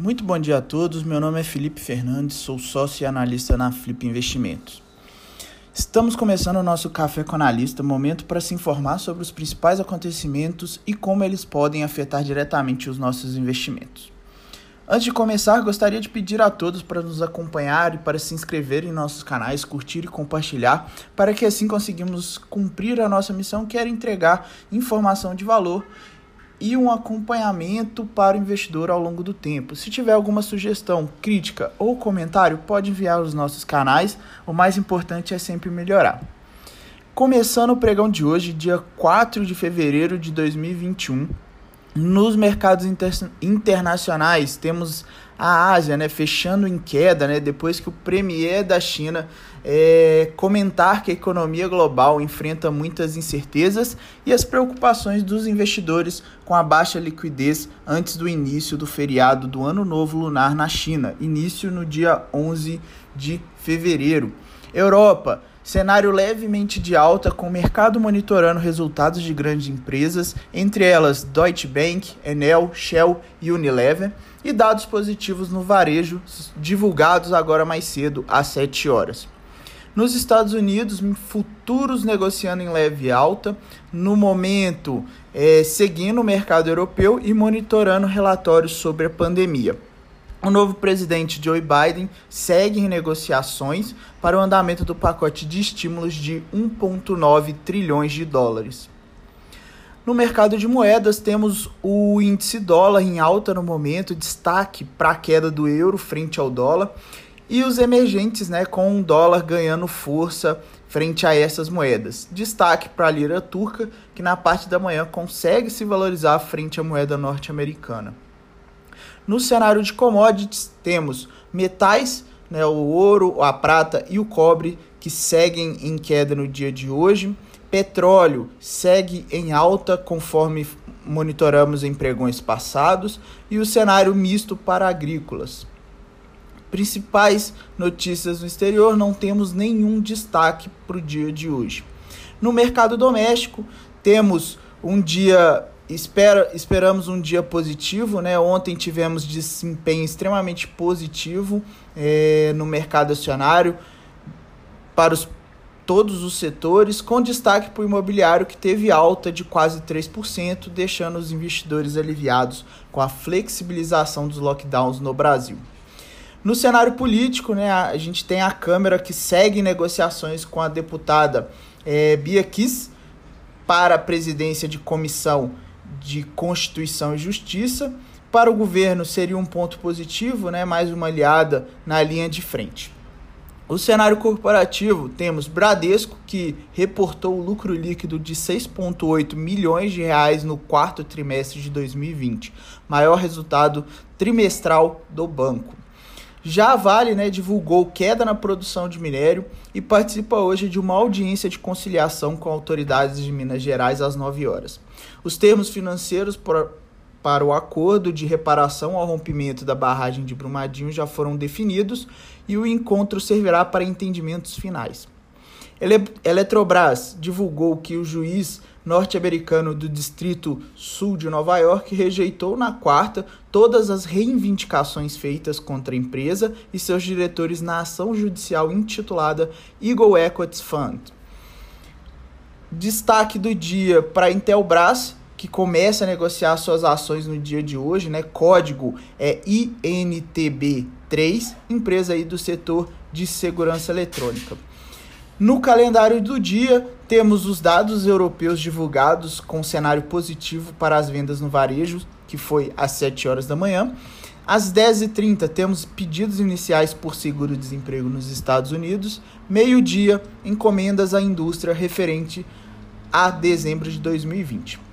Muito bom dia a todos. Meu nome é Felipe Fernandes, sou sócio e analista na Flip Investimentos. Estamos começando o nosso Café com Analista, momento para se informar sobre os principais acontecimentos e como eles podem afetar diretamente os nossos investimentos. Antes de começar, gostaria de pedir a todos para nos acompanhar e para se inscrever em nossos canais, curtir e compartilhar, para que assim conseguimos cumprir a nossa missão, que era entregar informação de valor e um acompanhamento para o investidor ao longo do tempo. Se tiver alguma sugestão, crítica ou comentário, pode enviar aos nossos canais. O mais importante é sempre melhorar. Começando o pregão de hoje, dia 4 de fevereiro de 2021, nos mercados inter internacionais, temos a Ásia né, fechando em queda, né, depois que o premier da China é, comentar que a economia global enfrenta muitas incertezas e as preocupações dos investidores com a baixa liquidez antes do início do feriado do Ano Novo Lunar na China, início no dia 11 de fevereiro. Europa Cenário levemente de alta, com o mercado monitorando resultados de grandes empresas, entre elas Deutsche Bank, Enel, Shell e Unilever, e dados positivos no varejo, divulgados agora mais cedo, às 7 horas. Nos Estados Unidos, futuros negociando em leve alta, no momento é, seguindo o mercado europeu e monitorando relatórios sobre a pandemia. O novo presidente Joe Biden segue negociações para o andamento do pacote de estímulos de 1,9 trilhões de dólares. No mercado de moedas, temos o índice dólar em alta no momento, destaque para a queda do euro frente ao dólar, e os emergentes né, com o dólar ganhando força frente a essas moedas. Destaque para a lira turca, que na parte da manhã consegue se valorizar frente à moeda norte-americana. No cenário de commodities, temos metais, né, o ouro, a prata e o cobre, que seguem em queda no dia de hoje. Petróleo segue em alta conforme monitoramos em pregões passados e o cenário misto para agrícolas. Principais notícias no exterior, não temos nenhum destaque para o dia de hoje. No mercado doméstico, temos um dia espera, esperamos um dia positivo, né? Ontem tivemos desempenho extremamente positivo é, no mercado acionário para os, todos os setores, com destaque para o imobiliário que teve alta de quase 3%, deixando os investidores aliviados com a flexibilização dos lockdowns no Brasil. No cenário político, né, a gente tem a Câmara que segue negociações com a deputada é, Bia Kiss para a presidência de comissão de Constituição e Justiça. Para o governo seria um ponto positivo, né? mais uma aliada na linha de frente. O cenário corporativo temos Bradesco, que reportou o lucro líquido de 6,8 milhões de reais no quarto trimestre de 2020, maior resultado trimestral do banco. Já a Vale né, divulgou queda na produção de minério e participa hoje de uma audiência de conciliação com autoridades de Minas Gerais às 9 horas. Os termos financeiros para o acordo de reparação ao rompimento da barragem de Brumadinho já foram definidos e o encontro servirá para entendimentos finais. Ele Eletrobras divulgou que o juiz norte-americano do Distrito Sul de Nova York rejeitou na quarta todas as reivindicações feitas contra a empresa e seus diretores na ação judicial intitulada Eagle Equities Fund. Destaque do dia para a Intelbras, que começa a negociar suas ações no dia de hoje, né? Código é INTB3, empresa aí do setor de segurança eletrônica. No calendário do dia, temos os dados europeus divulgados com cenário positivo para as vendas no varejo, que foi às 7 horas da manhã. Às 10h30, temos pedidos iniciais por seguro-desemprego nos Estados Unidos. Meio-dia, encomendas à indústria referente a dezembro de 2020.